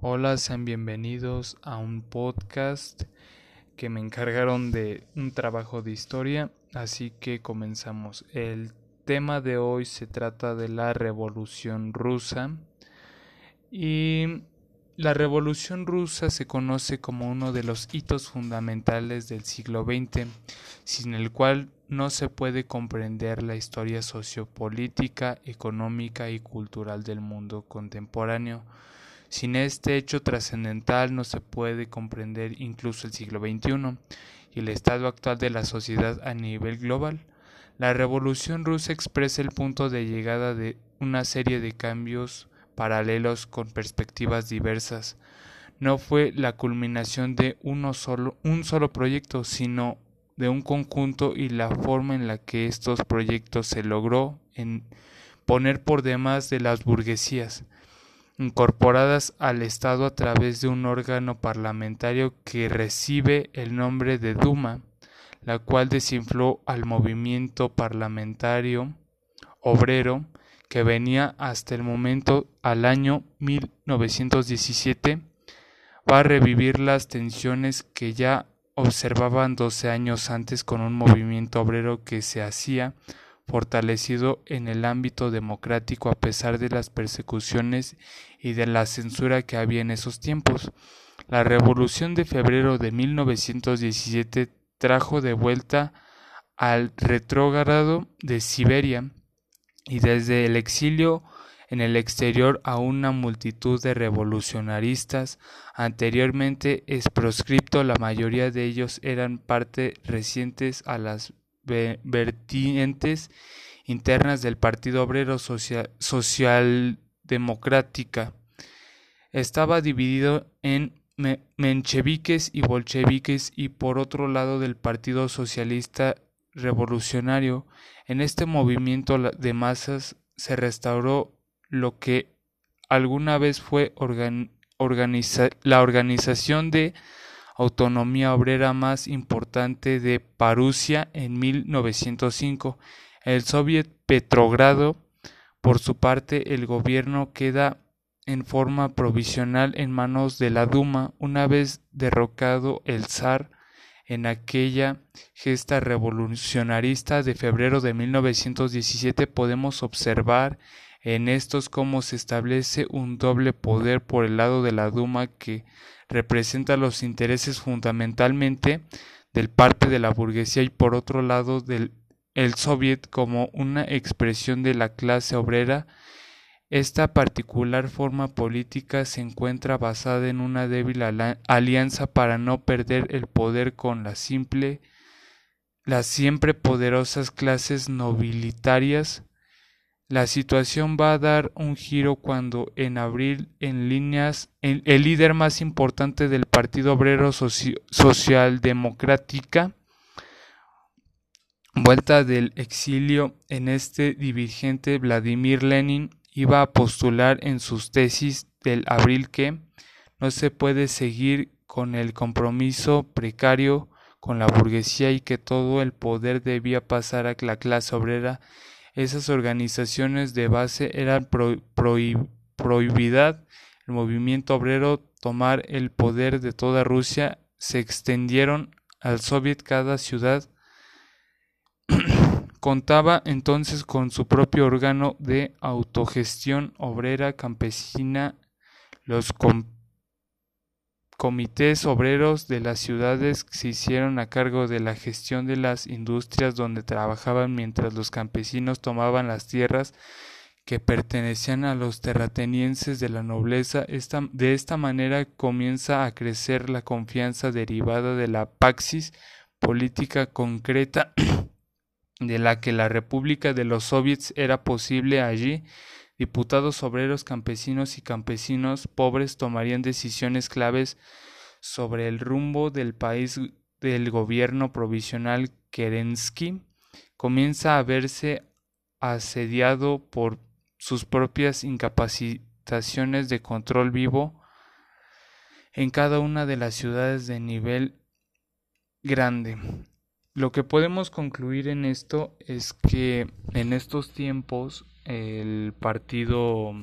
Hola, sean bienvenidos a un podcast que me encargaron de un trabajo de historia, así que comenzamos. El tema de hoy se trata de la Revolución Rusa y la Revolución Rusa se conoce como uno de los hitos fundamentales del siglo XX, sin el cual no se puede comprender la historia sociopolítica, económica y cultural del mundo contemporáneo. Sin este hecho trascendental no se puede comprender incluso el siglo XXI y el estado actual de la sociedad a nivel global. La Revolución rusa expresa el punto de llegada de una serie de cambios paralelos con perspectivas diversas. No fue la culminación de uno solo, un solo proyecto, sino de un conjunto y la forma en la que estos proyectos se logró en poner por demás de las burguesías, incorporadas al Estado a través de un órgano parlamentario que recibe el nombre de Duma, la cual desinfló al movimiento parlamentario obrero que venía hasta el momento al año 1917 va a revivir las tensiones que ya observaban doce años antes con un movimiento obrero que se hacía fortalecido en el ámbito democrático a pesar de las persecuciones y de la censura que había en esos tiempos. La Revolución de febrero de 1917 trajo de vuelta al retrógrado de Siberia y desde el exilio en el exterior a una multitud de revolucionaristas anteriormente es proscripto la mayoría de ellos eran parte recientes a las vertientes internas del Partido Obrero Socialdemocrática. Estaba dividido en mencheviques y bolcheviques y por otro lado del Partido Socialista Revolucionario. En este movimiento de masas se restauró lo que alguna vez fue la organización de autonomía obrera más importante de Parusia en 1905. El Soviet Petrogrado, por su parte, el gobierno queda en forma provisional en manos de la Duma una vez derrocado el zar en aquella gesta revolucionarista de febrero de 1917 podemos observar en estos cómo se establece un doble poder por el lado de la Duma que representa los intereses fundamentalmente del parte de la burguesía y por otro lado del el Soviet como una expresión de la clase obrera. Esta particular forma política se encuentra basada en una débil alianza para no perder el poder con la simple las siempre poderosas clases nobilitarias la situación va a dar un giro cuando en abril en líneas el, líder más importante del Partido Obrero Socialdemocrática vuelta del exilio en este dirigente Vladimir Lenin iba a postular en sus tesis del abril que no se puede seguir con el compromiso precario con la burguesía y que todo el poder debía pasar a la clase obrera esas organizaciones de base eran prohibidas, el movimiento obrero tomar el poder de toda Rusia, se extendieron al soviet cada ciudad. Contaba entonces con su propio órgano de autogestión obrera campesina, los comités obreros de las ciudades se hicieron a cargo de la gestión de las industrias donde trabajaban mientras los campesinos tomaban las tierras que pertenecían a los terratenienses de la nobleza. de esta manera comienza a crecer la confianza derivada de la paxis política concreta de la que la República de los Soviets era posible allí. Diputados obreros, campesinos y campesinos pobres tomarían decisiones claves sobre el rumbo del país del gobierno provisional Kerensky comienza a verse asediado por sus propias incapacitaciones de control vivo en cada una de las ciudades de nivel grande. Lo que podemos concluir en esto es que en estos tiempos el Partido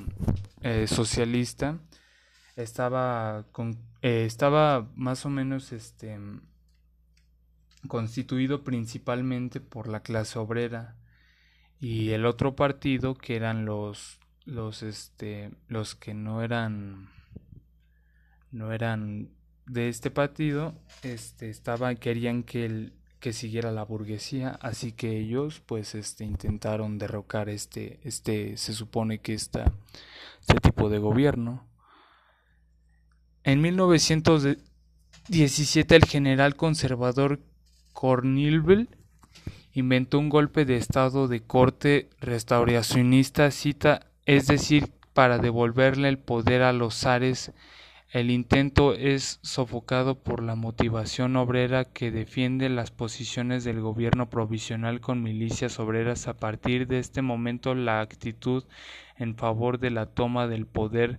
eh, Socialista estaba, eh, estaba más o menos este, constituido principalmente por la clase obrera y el otro partido que eran los los este los que no eran no eran de este partido este estaba querían que el que siguiera la burguesía así que ellos pues este intentaron derrocar este este se supone que esta este tipo de gobierno en 1917 el general conservador Cornilville inventó un golpe de estado de corte restauracionista cita es decir, para devolverle el poder a los zares. El intento es sofocado por la motivación obrera que defiende las posiciones del gobierno provisional con milicias obreras. A partir de este momento, la actitud en favor de la toma del poder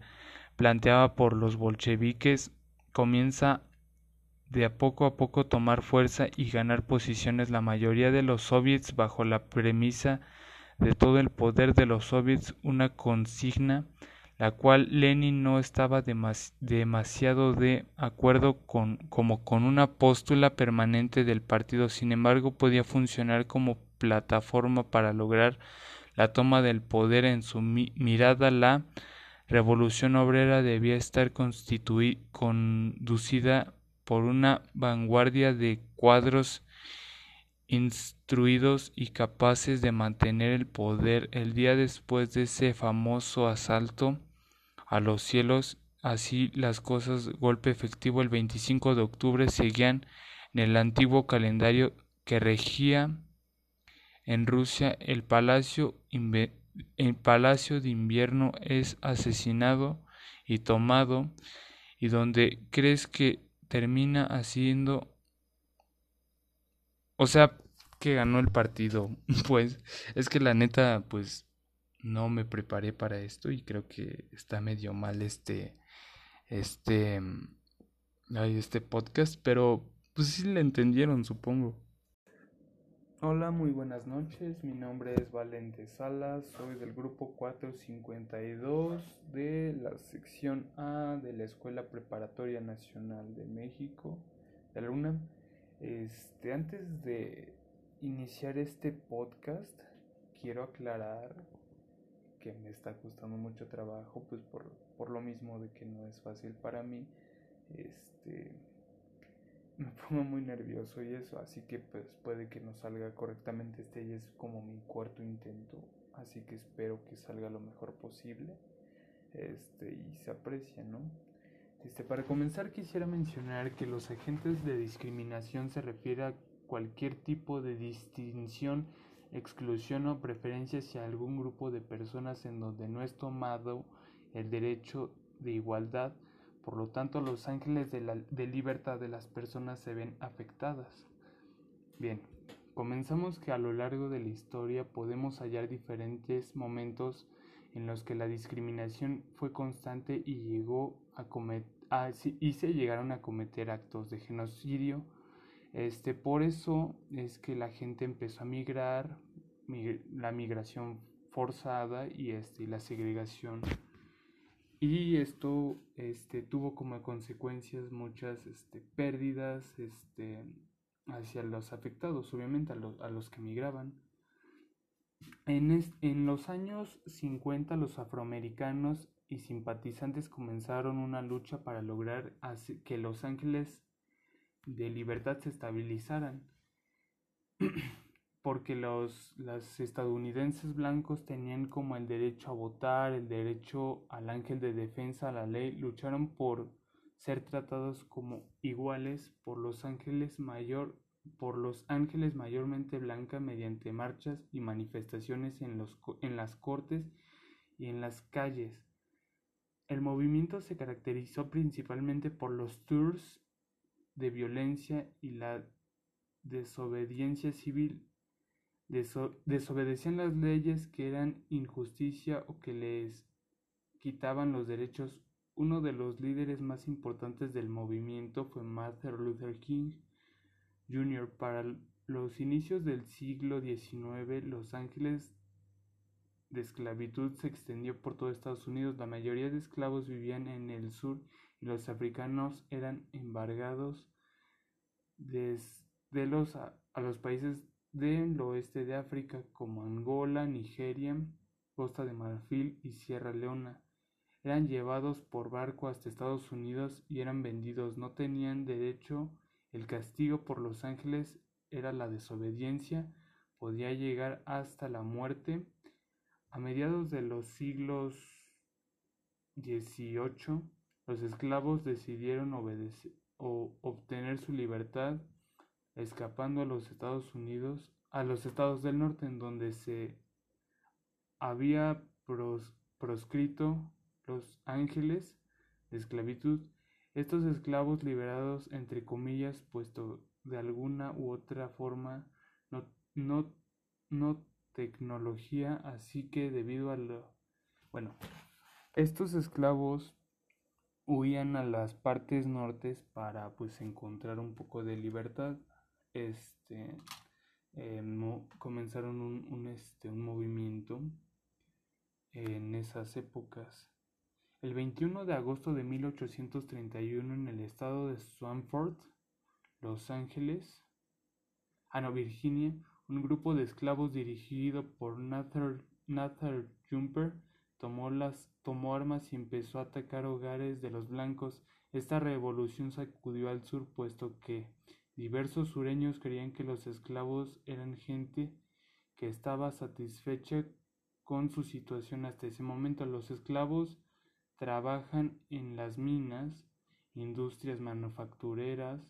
planteada por los bolcheviques comienza de a poco a poco tomar fuerza y ganar posiciones. La mayoría de los soviets, bajo la premisa de todo el poder de los soviets una consigna la cual Lenin no estaba demasiado de acuerdo con como con una póstula permanente del partido, sin embargo podía funcionar como plataforma para lograr la toma del poder en su mirada. La revolución obrera debía estar conducida por una vanguardia de cuadros instruidos y capaces de mantener el poder. El día después de ese famoso asalto a los cielos. Así las cosas, golpe efectivo el 25 de octubre seguían en el antiguo calendario que regía en Rusia. El palacio, el palacio de invierno es asesinado y tomado y donde crees que termina haciendo o sea, que ganó el partido. Pues es que la neta, pues no me preparé para esto y creo que está medio mal este, este, este podcast, pero pues sí le entendieron, supongo. Hola, muy buenas noches. Mi nombre es Valente Salas. Soy del grupo 452 de la sección A de la Escuela Preparatoria Nacional de México, de UNAM. Este, antes de iniciar este podcast, quiero aclarar me está costando mucho trabajo, pues por, por lo mismo de que no es fácil para mí. Este, me pongo muy nervioso y eso, así que pues puede que no salga correctamente. Este ya es como mi cuarto intento, así que espero que salga lo mejor posible. Este, y se aprecia, ¿no? Este, para comenzar quisiera mencionar que los agentes de discriminación se refiere a cualquier tipo de distinción, exclusión o preferencia hacia algún grupo de personas en donde no es tomado el derecho de igualdad. Por lo tanto, los ángeles de, la, de libertad de las personas se ven afectadas. Bien, comenzamos que a lo largo de la historia podemos hallar diferentes momentos en los que la discriminación fue constante y llegó a cometer y se llegaron a cometer actos de genocidio. Este, por eso es que la gente empezó a migrar, la migración forzada y este, la segregación. Y esto este, tuvo como consecuencias muchas este, pérdidas este, hacia los afectados, obviamente a los, a los que migraban. En, en los años 50 los afroamericanos y simpatizantes comenzaron una lucha para lograr que los ángeles de libertad se estabilizaran, porque los, estadounidenses blancos tenían como el derecho a votar, el derecho al ángel de defensa, a la ley, lucharon por ser tratados como iguales por los ángeles mayor por los ángeles mayormente blancas mediante marchas y manifestaciones en, los, en las cortes y en las calles. El movimiento se caracterizó principalmente por los tours de violencia y la desobediencia civil. desobedecían las leyes que eran injusticia o que les quitaban los derechos. Uno de los líderes más importantes del movimiento fue Martin Luther King Jr. Para los inicios del siglo XIX, Los Ángeles de esclavitud se extendió por todo Estados Unidos. La mayoría de esclavos vivían en el sur los africanos eran embargados desde los, a, los países del oeste de África como Angola, Nigeria, Costa de Marfil y Sierra Leona. Eran llevados por barco hasta Estados Unidos y eran vendidos. No tenían derecho. El castigo por los ángeles era la desobediencia. Podía llegar hasta la muerte a mediados de los siglos XVIII, los esclavos decidieron obtener su libertad escapando a los Estados Unidos, a los estados del norte en donde se había proscrito los ángeles de esclavitud. Estos esclavos liberados, entre comillas, puesto de alguna u otra forma no, no, no tecnología, así que debido a lo... Bueno, estos esclavos huían a las partes nortes para pues encontrar un poco de libertad. Este, eh, comenzaron un, un, este, un movimiento en esas épocas. El 21 de agosto de 1831 en el estado de Swanford, Los Ángeles, ah no, Virginia, un grupo de esclavos dirigido por Nathan Jumper tomó, las, tomó armas y empezó a atacar hogares de los blancos. Esta revolución sacudió al sur puesto que diversos sureños creían que los esclavos eran gente que estaba satisfecha con su situación hasta ese momento. Los esclavos trabajan en las minas, industrias manufactureras,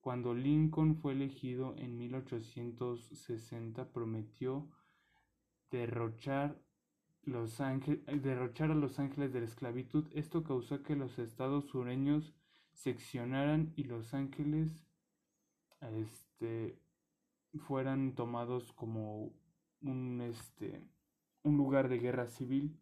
cuando Lincoln fue elegido en 1860 prometió derrochar, derrochar a los ángeles de la esclavitud. Esto causó que los estados sureños seccionaran y los ángeles este, fueran tomados como un, este, un lugar de guerra civil,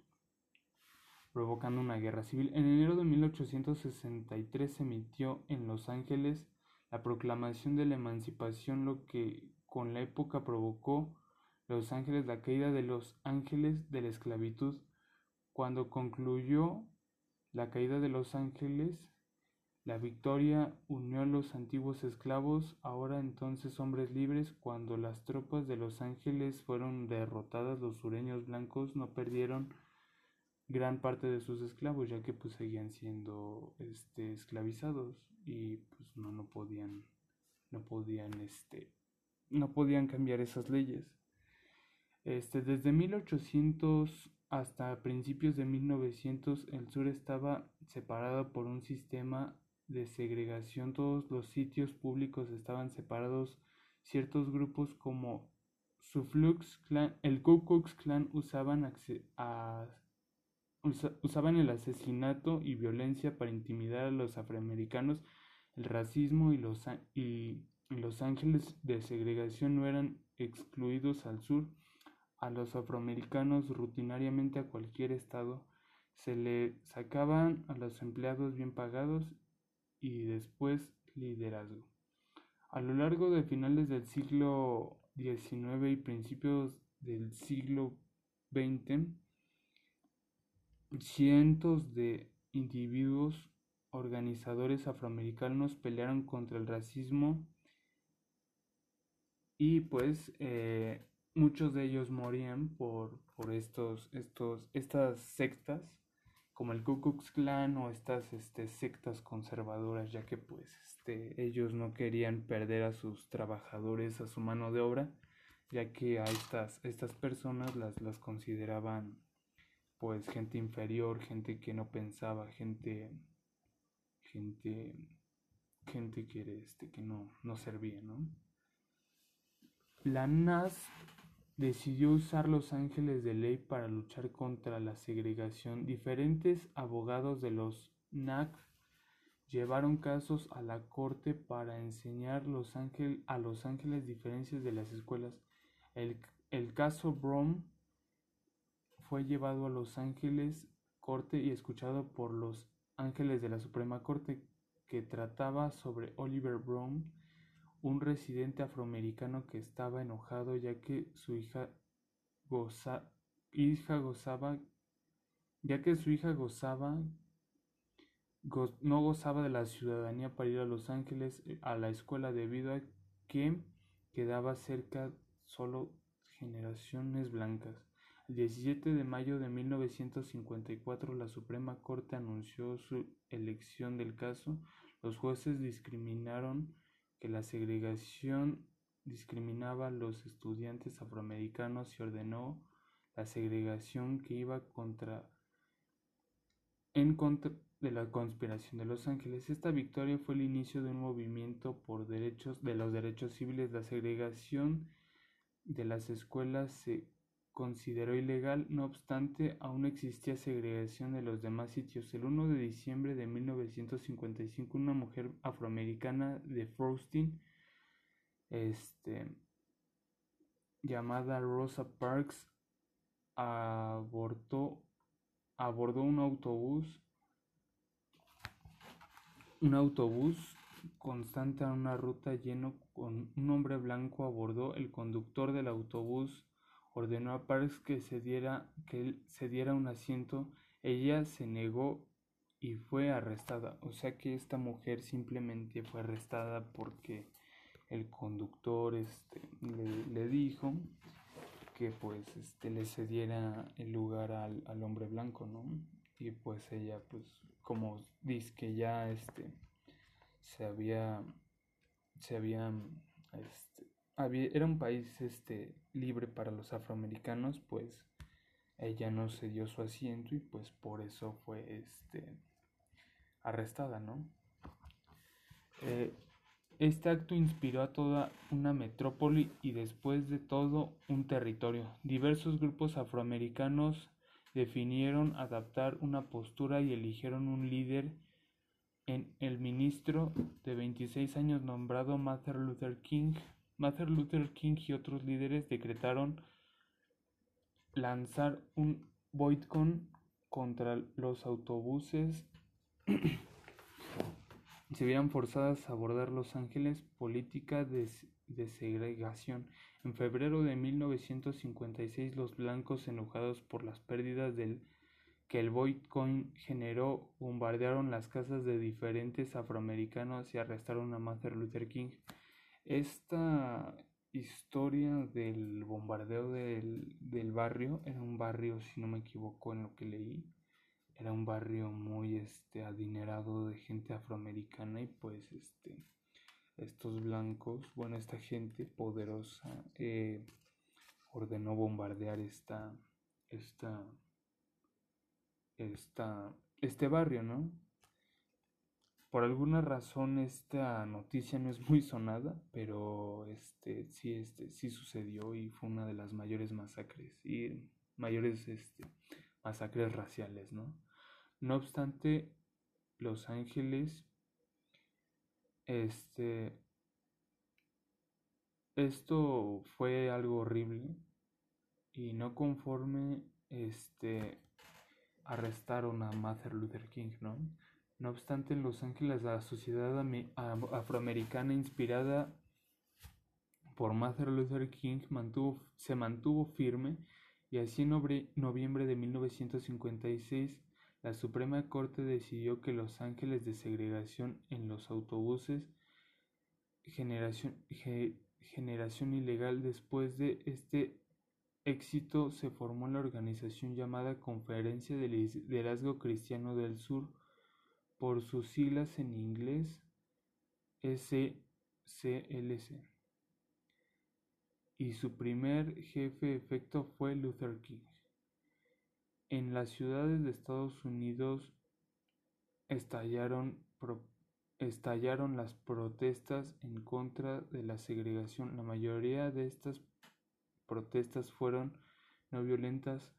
provocando una guerra civil. En enero de 1863 se emitió en Los Ángeles la proclamación de la emancipación, lo que con la época provocó Los Ángeles la caída de los ángeles de la esclavitud. Cuando concluyó la caída de los ángeles, la victoria unió a los antiguos esclavos, ahora entonces hombres libres. Cuando las tropas de los ángeles fueron derrotadas, los sureños blancos no perdieron gran parte de sus esclavos, ya que pues seguían siendo este, esclavizados y pues no, no podían, no podían, este, no podían cambiar esas leyes. Este, desde 1800 hasta principios de 1900 el sur estaba separado por un sistema de segregación. Todos los sitios públicos estaban separados. Ciertos grupos como Su Flux el Ku Klux Klan usaban usaban el asesinato y violencia para intimidar a los afroamericanos, el racismo y los, y los ángeles de segregación no eran excluidos al sur. A los afroamericanos rutinariamente a cualquier estado se le sacaban a los empleados bien pagados y después liderazgo. A lo largo de finales del siglo XIX y principios del siglo XX, Cientos de individuos organizadores afroamericanos pelearon contra el racismo y pues eh, muchos de ellos morían por, por estos, estos, estas sectas como el Ku Klux Klan o estas este, sectas conservadoras ya que pues este, ellos no querían perder a sus trabajadores, a su mano de obra ya que a estas, estas personas las, las consideraban pues gente inferior, gente que no pensaba, gente gente gente que este que no no servía, ¿no? La NAS decidió usar los ángeles de ley para luchar contra la segregación. Diferentes abogados de los NAC llevaron casos a la corte para enseñar los a los ángeles diferencias de las escuelas. El, el caso Brown fue llevado a Los Ángeles Corte y escuchado por los ángeles de la Suprema Corte, que trataba sobre Oliver Brown, un residente afroamericano que estaba enojado ya que su hija gozaba, ya que su hija gozaba, no gozaba de la ciudadanía para ir a Los Ángeles eh, a la escuela debido a que quedaba cerca solo generaciones blancas. El 17 de mayo de 1954 la Suprema Corte anunció su elección del caso. Los jueces discriminaron que la segregación discriminaba a los estudiantes afroamericanos y ordenó la segregación que iba contra en contra de la conspiración de Los Ángeles. Esta victoria fue el inicio de un movimiento por derechos de los derechos civiles. La segregación de las escuelas se consideró ilegal, no obstante, aún existía segregación de los demás sitios. El 1 de diciembre de 1955, una mujer afroamericana de Frosting, este, llamada Rosa Parks, abortó, abordó un autobús, un autobús constante a una ruta lleno con un hombre blanco abordó el conductor del autobús ordenó a Parks que se diera un asiento. Ella se negó y fue arrestada. O sea que esta mujer simplemente fue arrestada porque el conductor este le, dijo que pues este le cediera el lugar al, al hombre blanco no y pues ella pues como dice que ya este se había se había este, era un país este libre para los afroamericanos pues ella no se dio su asiento y pues por eso fue este arrestada no eh, este acto inspiró a toda una metrópoli y después de todo un territorio. Diversos grupos afroamericanos definieron adaptar una postura y eligieron un líder en el ministro de 26 años nombrado Martin Luther King. Martin Luther King y otros líderes decretaron lanzar un boicot contra los autobuses se vieran forzadas a abordar Los Ángeles política de, de, segregación. En febrero de 1956 los blancos enojados por las pérdidas que el Bitcoin generó, bombardearon las casas de diferentes afroamericanos y arrestaron a Martin Luther King. Esta historia del bombardeo del, del barrio era un barrio, si no me equivoco en lo que leí, era un barrio muy este adinerado de gente afroamericana y pues este estos blancos, bueno, esta gente poderosa eh, ordenó bombardear esta, esta esta, este barrio, ¿no? Por alguna razón esta noticia no es muy sonada, pero este sí este sí sucedió y fue una de las mayores masacres y mayores este masacres raciales, ¿no? No obstante, Los Ángeles este esto fue algo horrible y no conforme este arrestaron a Martin Luther King, ¿no? No obstante, en Los Ángeles la sociedad afroamericana inspirada por Martin Luther King mantuvo, se mantuvo firme y así en noviembre de 1956 la Suprema Corte decidió que Los Ángeles de segregación en los autobuses generación, generación ilegal después de este éxito se formó la organización llamada Conferencia de Liderazgo Cristiano del Sur, por sus siglas en inglés SCLC, y su primer jefe efecto fue Luther King. En las ciudades de Estados Unidos estallaron, estallaron las protestas en contra de la segregación. La mayoría de estas protestas fueron no violentas.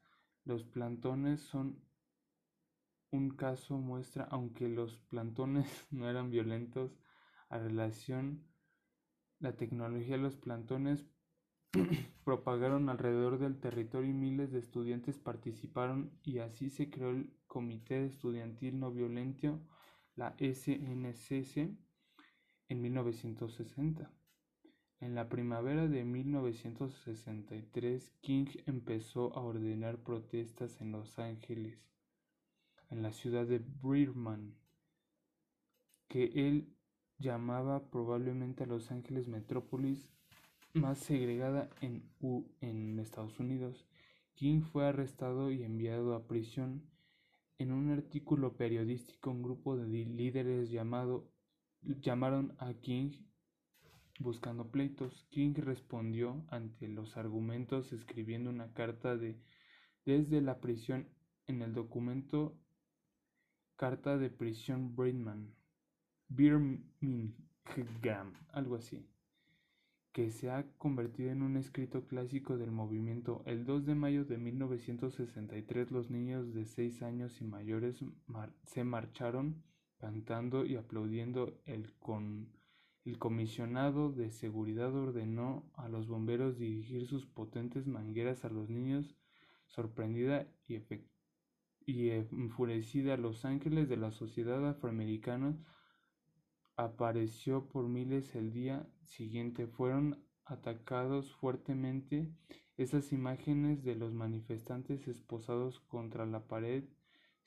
Los plantones son un caso muestra, aunque los plantones no eran violentos, a relación la tecnología de los plantones propagaron alrededor del territorio y miles de estudiantes participaron y así se creó el Comité Estudiantil No Violento, la SNCC, en 1960. En la primavera de 1963, King empezó a ordenar protestas en Los Ángeles, en la ciudad de Birmingham, que él llamaba probablemente a Los Ángeles metrópolis más segregada en, en Estados Unidos. King fue arrestado y enviado a prisión. En un artículo periodístico, un grupo de líderes llamado, llamaron a King buscando pleitos. King respondió ante los argumentos escribiendo una carta de desde la prisión en el documento Carta de prisión Birmingham, Birmingham, algo así, que se ha convertido en un escrito clásico del movimiento. El 2 de mayo de 1963 los niños de 6 años y mayores se marcharon cantando y aplaudiendo el con el comisionado de seguridad ordenó a los bomberos dirigir sus potentes mangueras a los niños. Sorprendida y, enfurecida, Los Ángeles de la sociedad afroamericana apareció por miles el día siguiente. Fueron atacados fuertemente. Esas imágenes de los manifestantes esposados contra la pared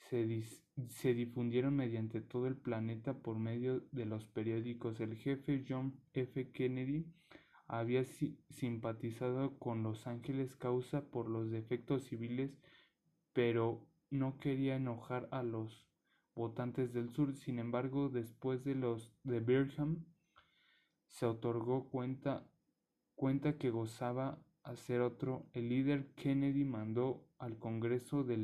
se, difundieron mediante todo el planeta por medio de los periódicos. El jefe John F. Kennedy había simpatizado con Los Ángeles causa por los defectos civiles, pero no quería enojar a los votantes del sur. Sin embargo, después de los de Birmingham, se otorgó cuenta, cuenta que gozaba hacer otro, el líder Kennedy mandó al Congreso de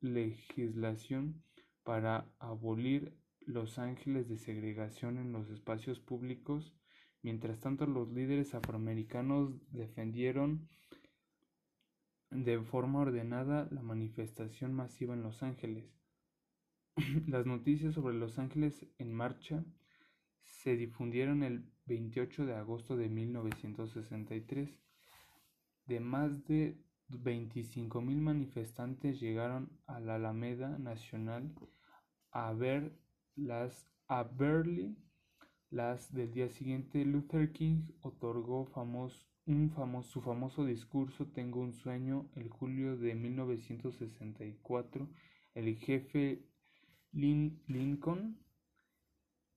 legislación para abolir los ángeles de segregación en los espacios públicos. Mientras tanto, los líderes afroamericanos defendieron de forma ordenada la manifestación masiva en Los Ángeles. Las noticias sobre Los Ángeles en marcha se difundieron el 28 de agosto de 1963 de más de 25.000 manifestantes llegaron a la Alameda Nacional a ver las a verle las del día siguiente Luther King otorgó un famoso, su famoso discurso Tengo un sueño el julio de 1964 el jefe Lincoln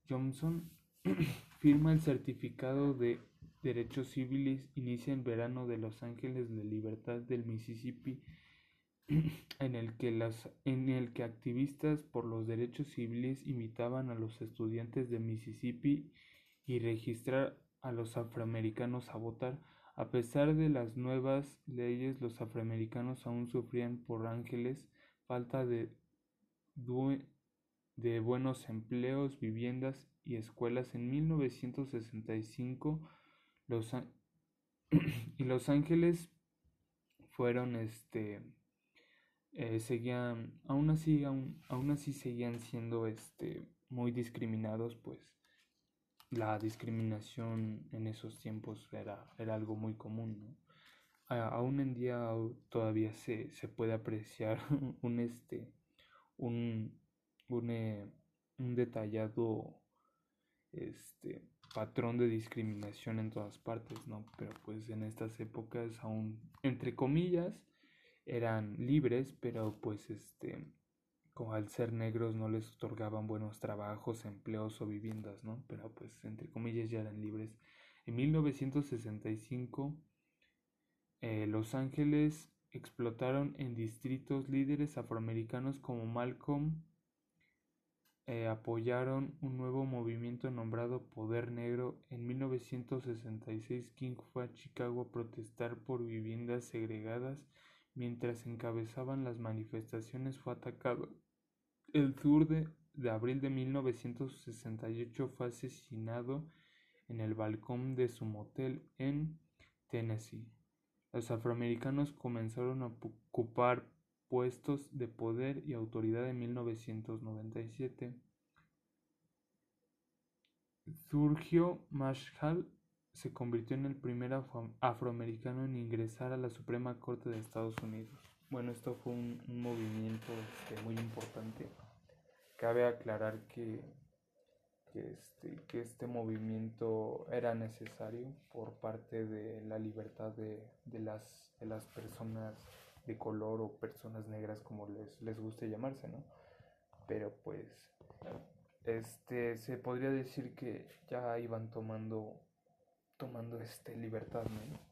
Johnson firma el certificado de derechos civiles inicia en verano de Los Ángeles de Libertad del Mississippi, en el, que las, en el que activistas por los derechos civiles invitaban a los estudiantes de Mississippi y registrar a los afroamericanos a votar. A pesar de las nuevas leyes, los afroamericanos aún sufrían por ángeles falta de, de buenos empleos, viviendas y escuelas. En 1965 los y Los Ángeles fueron este eh, seguían aún así aún, así seguían siendo este muy discriminados pues la discriminación en esos tiempos era, era algo muy común ¿no? aún en día todavía se, se puede apreciar un este un un, eh, un detallado este patrón de discriminación en todas partes, ¿no? Pero pues en estas épocas aún, entre comillas, eran libres, pero pues este, como al ser negros no les otorgaban buenos trabajos, empleos o viviendas, ¿no? Pero pues entre comillas ya eran libres. En 1965, eh, Los Ángeles explotaron en distritos líderes afroamericanos como Malcolm eh, apoyaron un nuevo movimiento nombrado Poder Negro. En 1966 King fue a Chicago a protestar por viviendas segregadas. Mientras encabezaban las manifestaciones fue atacado. El sur de, abril de 1968 fue asesinado en el balcón de su motel en Tennessee. Los afroamericanos comenzaron a ocupar puestos de poder y autoridad en 1997. Surgió Marshall se convirtió en el primer afroamericano en ingresar a la Suprema Corte de Estados Unidos. Bueno, esto fue un, movimiento este, muy importante. Cabe aclarar que que este, que este movimiento era necesario por parte de la libertad de, de, las, de las personas de color o personas negras como les, les guste llamarse, ¿no? Pero pues este se podría decir que ya iban tomando tomando este libertad, ¿no?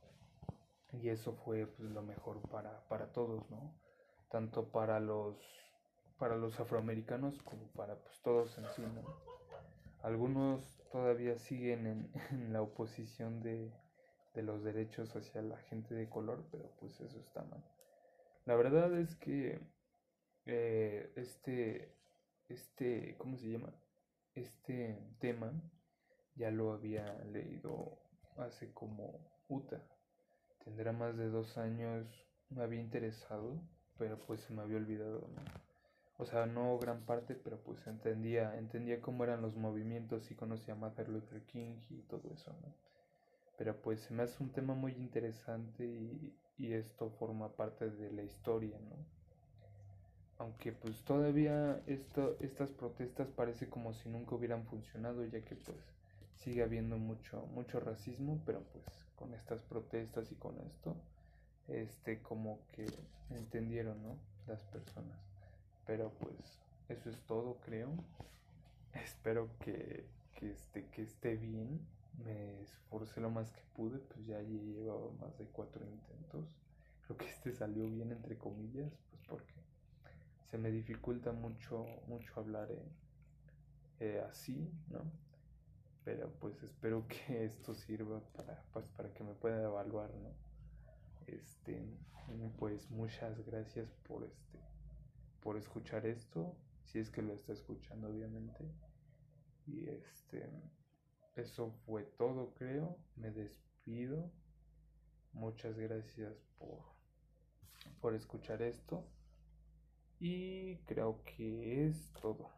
Y eso fue pues lo mejor para, para todos, ¿no? Tanto para los para los afroamericanos como para pues todos en sí, ¿no? Algunos todavía siguen en, la oposición de, los derechos hacia la gente de color, pero pues eso está mal. La verdad es que eh, este, este, ¿cómo se llama? Este tema ya lo había leído hace como UTA. Tendrá más de dos años, me había interesado, pero pues se me había olvidado, ¿no? O sea, no gran parte, pero pues entendía, entendía cómo eran los movimientos y conocía a Martin Luther King y todo eso, ¿no? Pero pues se me hace un tema muy interesante y, y esto forma parte de la historia, ¿no? Aunque pues todavía esto, estas protestas parece como si nunca hubieran funcionado, ya que pues sigue habiendo mucho, mucho racismo, pero pues con estas protestas y con esto, este como que entendieron, ¿no? Las personas. Pero pues eso es todo, creo. Espero que, que, esté, que esté bien. Me esforcé lo más que pude, pues ya llevaba más de cuatro intentos. Creo que este salió bien, entre comillas, pues porque se me dificulta mucho, mucho hablar eh, así, ¿no? Pero pues espero que esto sirva para, pues, para que me pueda evaluar, ¿no? Este, pues muchas gracias por este por escuchar esto, si es que lo está escuchando obviamente. Y este, eso fue todo creo, me despido. Muchas gracias por, por escuchar esto. Y creo que es todo.